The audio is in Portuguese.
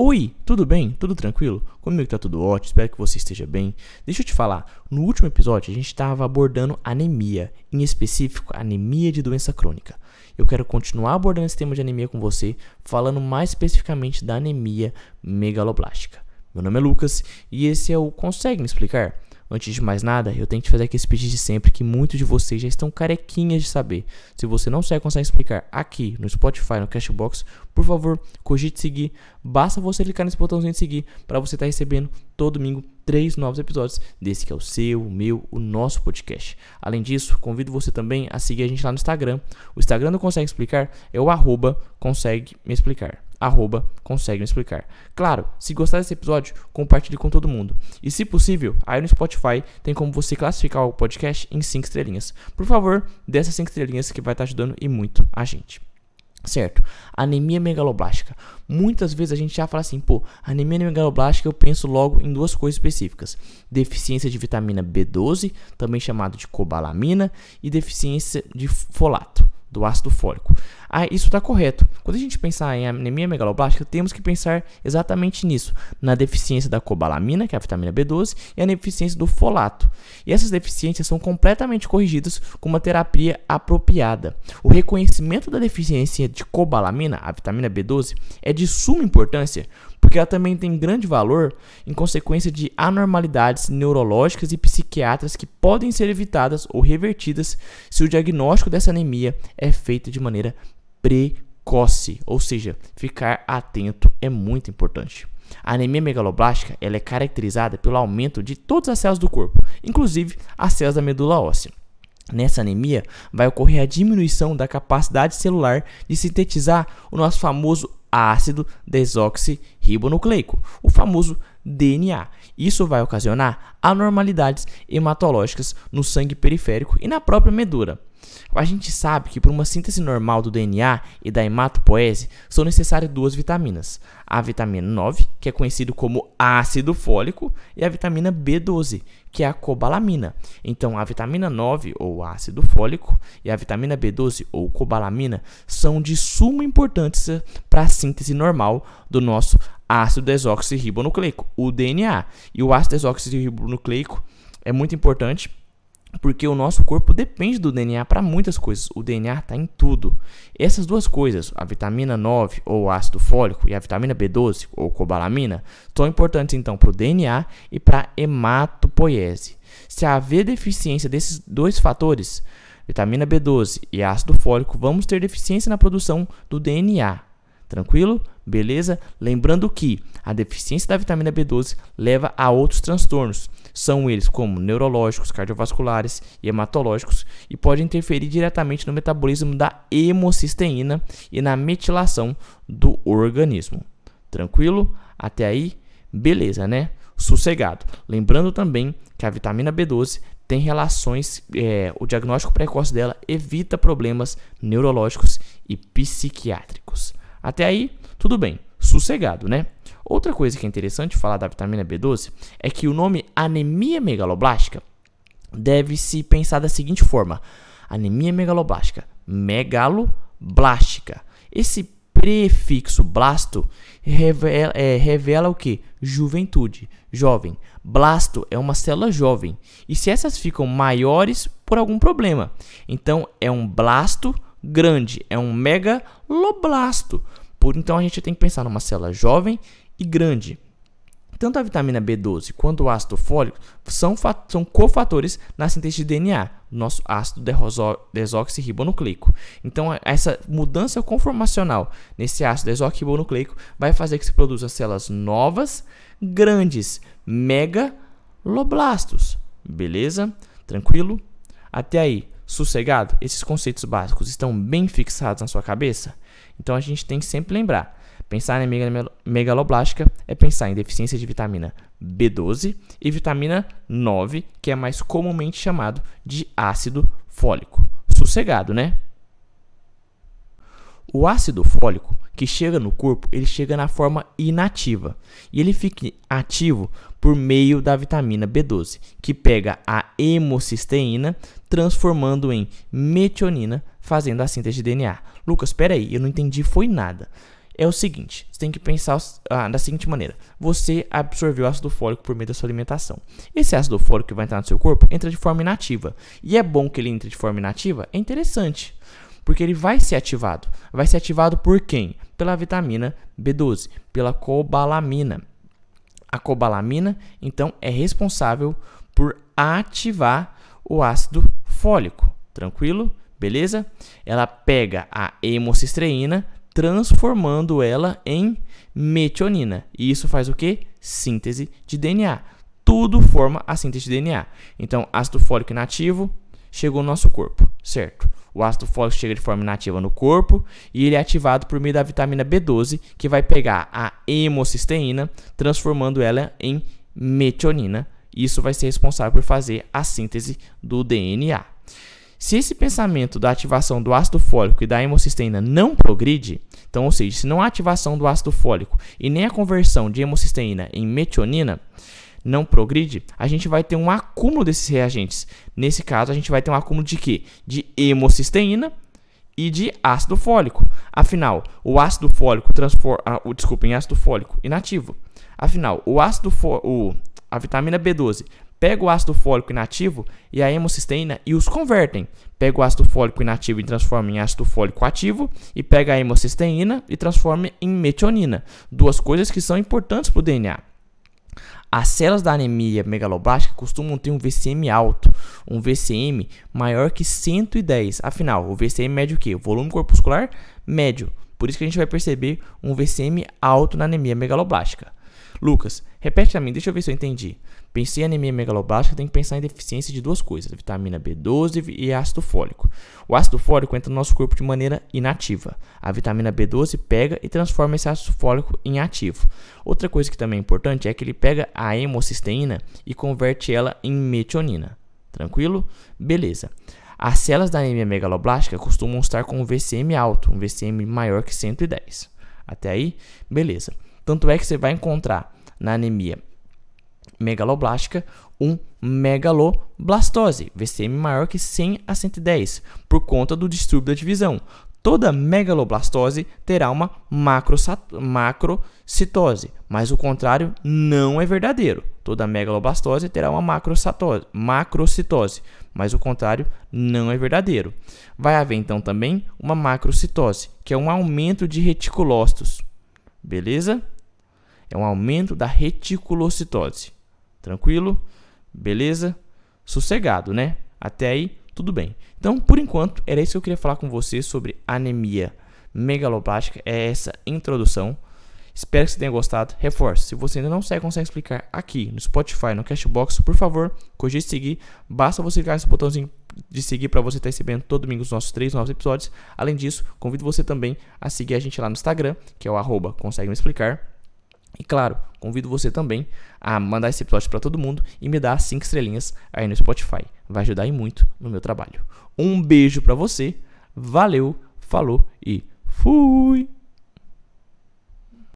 Oi, tudo bem? Tudo tranquilo? Comigo tá tudo ótimo, espero que você esteja bem. Deixa eu te falar, no último episódio a gente estava abordando anemia, em específico anemia de doença crônica. Eu quero continuar abordando esse tema de anemia com você, falando mais especificamente da anemia megaloblástica. Meu nome é Lucas e esse é o Consegue Me Explicar? Antes de mais nada, eu tenho que fazer aquele pedido de sempre que muitos de vocês já estão carequinhas de saber. Se você não consegue, consegue explicar aqui no Spotify, no Cashbox, por favor, cogite seguir. Basta você clicar nesse botãozinho de seguir para você estar tá recebendo todo domingo três novos episódios desse que é o seu, o meu, o nosso podcast. Além disso, convido você também a seguir a gente lá no Instagram. O Instagram do Consegue Explicar é o arroba consegue me explicar arroba consegue me explicar. Claro, se gostar desse episódio, compartilhe com todo mundo. E se possível, aí no Spotify tem como você classificar o podcast em 5 estrelinhas. Por favor, dessas 5 estrelinhas que vai estar ajudando e muito a gente. Certo? Anemia megaloblástica. Muitas vezes a gente já fala assim, pô, anemia megaloblástica eu penso logo em duas coisas específicas: deficiência de vitamina B12, também chamado de cobalamina, e deficiência de folato do ácido fólico. Ah, isso está correto. Quando a gente pensar em anemia megaloblástica, temos que pensar exatamente nisso, na deficiência da cobalamina, que é a vitamina B12, e a deficiência do folato. E essas deficiências são completamente corrigidas com uma terapia apropriada. O reconhecimento da deficiência de cobalamina, a vitamina B12, é de suma importância, porque ela também tem grande valor em consequência de anormalidades neurológicas e psiquiátricas que podem ser evitadas ou revertidas se o diagnóstico dessa anemia é feito de maneira precoce, ou seja, ficar atento é muito importante. A anemia megaloblástica ela é caracterizada pelo aumento de todas as células do corpo, inclusive as células da medula óssea. Nessa anemia, vai ocorrer a diminuição da capacidade celular de sintetizar o nosso famoso ácido desoxirribonucleico, o famoso DNA. Isso vai ocasionar anormalidades hematológicas no sangue periférico e na própria medula. A gente sabe que para uma síntese normal do DNA e da hematopoese são necessárias duas vitaminas: a vitamina 9, que é conhecido como ácido fólico, e a vitamina B12, que é a cobalamina. Então, a vitamina 9 ou ácido fólico e a vitamina B12 ou cobalamina são de suma importância para a síntese normal do nosso ácido desoxirribonucleico, o DNA. E o ácido desoxirribonucleico é muito importante porque o nosso corpo depende do DNA para muitas coisas. O DNA está em tudo. Essas duas coisas, a vitamina 9 ou ácido fólico e a vitamina B12 ou cobalamina, são importantes então para o DNA e para hematopoiese. Se haver deficiência desses dois fatores, vitamina B12 e ácido fólico, vamos ter deficiência na produção do DNA. Tranquilo? Beleza? Lembrando que a deficiência da vitamina B12 leva a outros transtornos. São eles como neurológicos, cardiovasculares e hematológicos e pode interferir diretamente no metabolismo da hemocisteína e na metilação do organismo. Tranquilo? Até aí? Beleza, né? Sossegado. Lembrando também que a vitamina B12 tem relações, é, o diagnóstico precoce dela evita problemas neurológicos e psiquiátricos. Até aí, tudo bem, sossegado, né? Outra coisa que é interessante falar da vitamina B12 é que o nome anemia megaloblástica deve se pensar da seguinte forma: anemia megaloblástica, megaloblástica. Esse prefixo blasto revela, é, revela o que? Juventude, jovem. Blasto é uma célula jovem. E se essas ficam maiores por algum problema, então é um blasto grande, é um megaloblasto. Por então a gente tem que pensar numa célula jovem e grande. Tanto a vitamina B12 quanto o ácido fólico são, são cofatores na síntese de DNA, nosso ácido desoxirribonucleico. Então, essa mudança conformacional nesse ácido desoxirribonucleico vai fazer que se produza células novas, grandes, megaloblastos. Beleza? Tranquilo? Até aí, sossegado? Esses conceitos básicos estão bem fixados na sua cabeça? Então a gente tem que sempre lembrar: pensar em megaloblástica é pensar em deficiência de vitamina B12 e vitamina 9, que é mais comumente chamado de ácido fólico. Sossegado, né? O ácido fólico que chega no corpo, ele chega na forma inativa e ele fica ativo por meio da vitamina B12, que pega a hemocisteína, transformando em metionina, fazendo a síntese de DNA. Lucas, espera aí, eu não entendi foi nada. é o seguinte: você tem que pensar ah, da seguinte maneira: você absorveu ácido fólico por meio da sua alimentação. Esse ácido fólico que vai entrar no seu corpo entra de forma inativa. E é bom que ele entre de forma inativa? É interessante, porque ele vai ser ativado. Vai ser ativado por quem? Pela vitamina B12, pela cobalamina. A cobalamina, então, é responsável por ativar o ácido fólico. Tranquilo? Beleza? Ela pega a hemocistreína, transformando ela em metionina. E isso faz o que? Síntese de DNA. Tudo forma a síntese de DNA. Então, ácido fólico inativo chegou no nosso corpo, certo? O ácido fólico chega de forma inativa no corpo e ele é ativado por meio da vitamina B12, que vai pegar a hemocisteína, transformando ela em metionina. Isso vai ser responsável por fazer a síntese do DNA. Se esse pensamento da ativação do ácido fólico e da hemocisteína não progride, então, ou seja, se não há ativação do ácido fólico e nem a conversão de hemocisteína em metionina não progride, a gente vai ter um acúmulo desses reagentes. Nesse caso, a gente vai ter um acúmulo de quê? De hemocisteína e de ácido fólico. Afinal, o ácido fólico transforma, ah, o, desculpa, em ácido fólico inativo. Afinal, o ácido o, a vitamina B12 pega o ácido fólico inativo e a hemocisteína e os convertem. Pega o ácido fólico inativo e transforma em ácido fólico ativo e pega a hemocisteína e transforma em metionina. Duas coisas que são importantes para o DNA. As células da anemia megaloblástica costumam ter um VCM alto, um VCM maior que 110. Afinal, o VCM mede o quê? O volume corpuscular médio. Por isso que a gente vai perceber um VCM alto na anemia megaloblástica. Lucas, repete a mim, deixa eu ver se eu entendi. Pensei em anemia megaloblástica, tem que pensar em deficiência de duas coisas, vitamina B12 e ácido fólico. O ácido fólico entra no nosso corpo de maneira inativa. A vitamina B12 pega e transforma esse ácido fólico em ativo. Outra coisa que também é importante é que ele pega a hemocisteína e converte ela em metionina. Tranquilo? Beleza. As células da anemia megaloblástica costumam estar com um VCM alto, um VCM maior que 110. Até aí, beleza. Tanto é que você vai encontrar na anemia megaloblástica um megaloblastose, VCM maior que 100 a 110, por conta do distúrbio da divisão. Toda megaloblastose terá uma macrocitose, mas o contrário não é verdadeiro. Toda megaloblastose terá uma macrocitose, mas o contrário não é verdadeiro. Vai haver então também uma macrocitose, que é um aumento de reticulócitos. Beleza? É um aumento da reticulocitose. Tranquilo? Beleza? Sossegado, né? Até aí, tudo bem. Então, por enquanto, era isso que eu queria falar com você sobre anemia megaloblástica. É essa introdução. Espero que você tenha gostado. Reforço, se você ainda não segue, consegue explicar aqui no Spotify, no Cashbox, por favor, cogite seguir. Basta você clicar nesse botãozinho de seguir para você estar recebendo todo domingo os nossos três novos episódios. Além disso, convido você também a seguir a gente lá no Instagram, que é o arroba consegue me explicar. E claro, convido você também a mandar esse episódio para todo mundo e me dar 5 estrelinhas aí no Spotify. Vai ajudar aí muito no meu trabalho. Um beijo para você, valeu, falou e fui!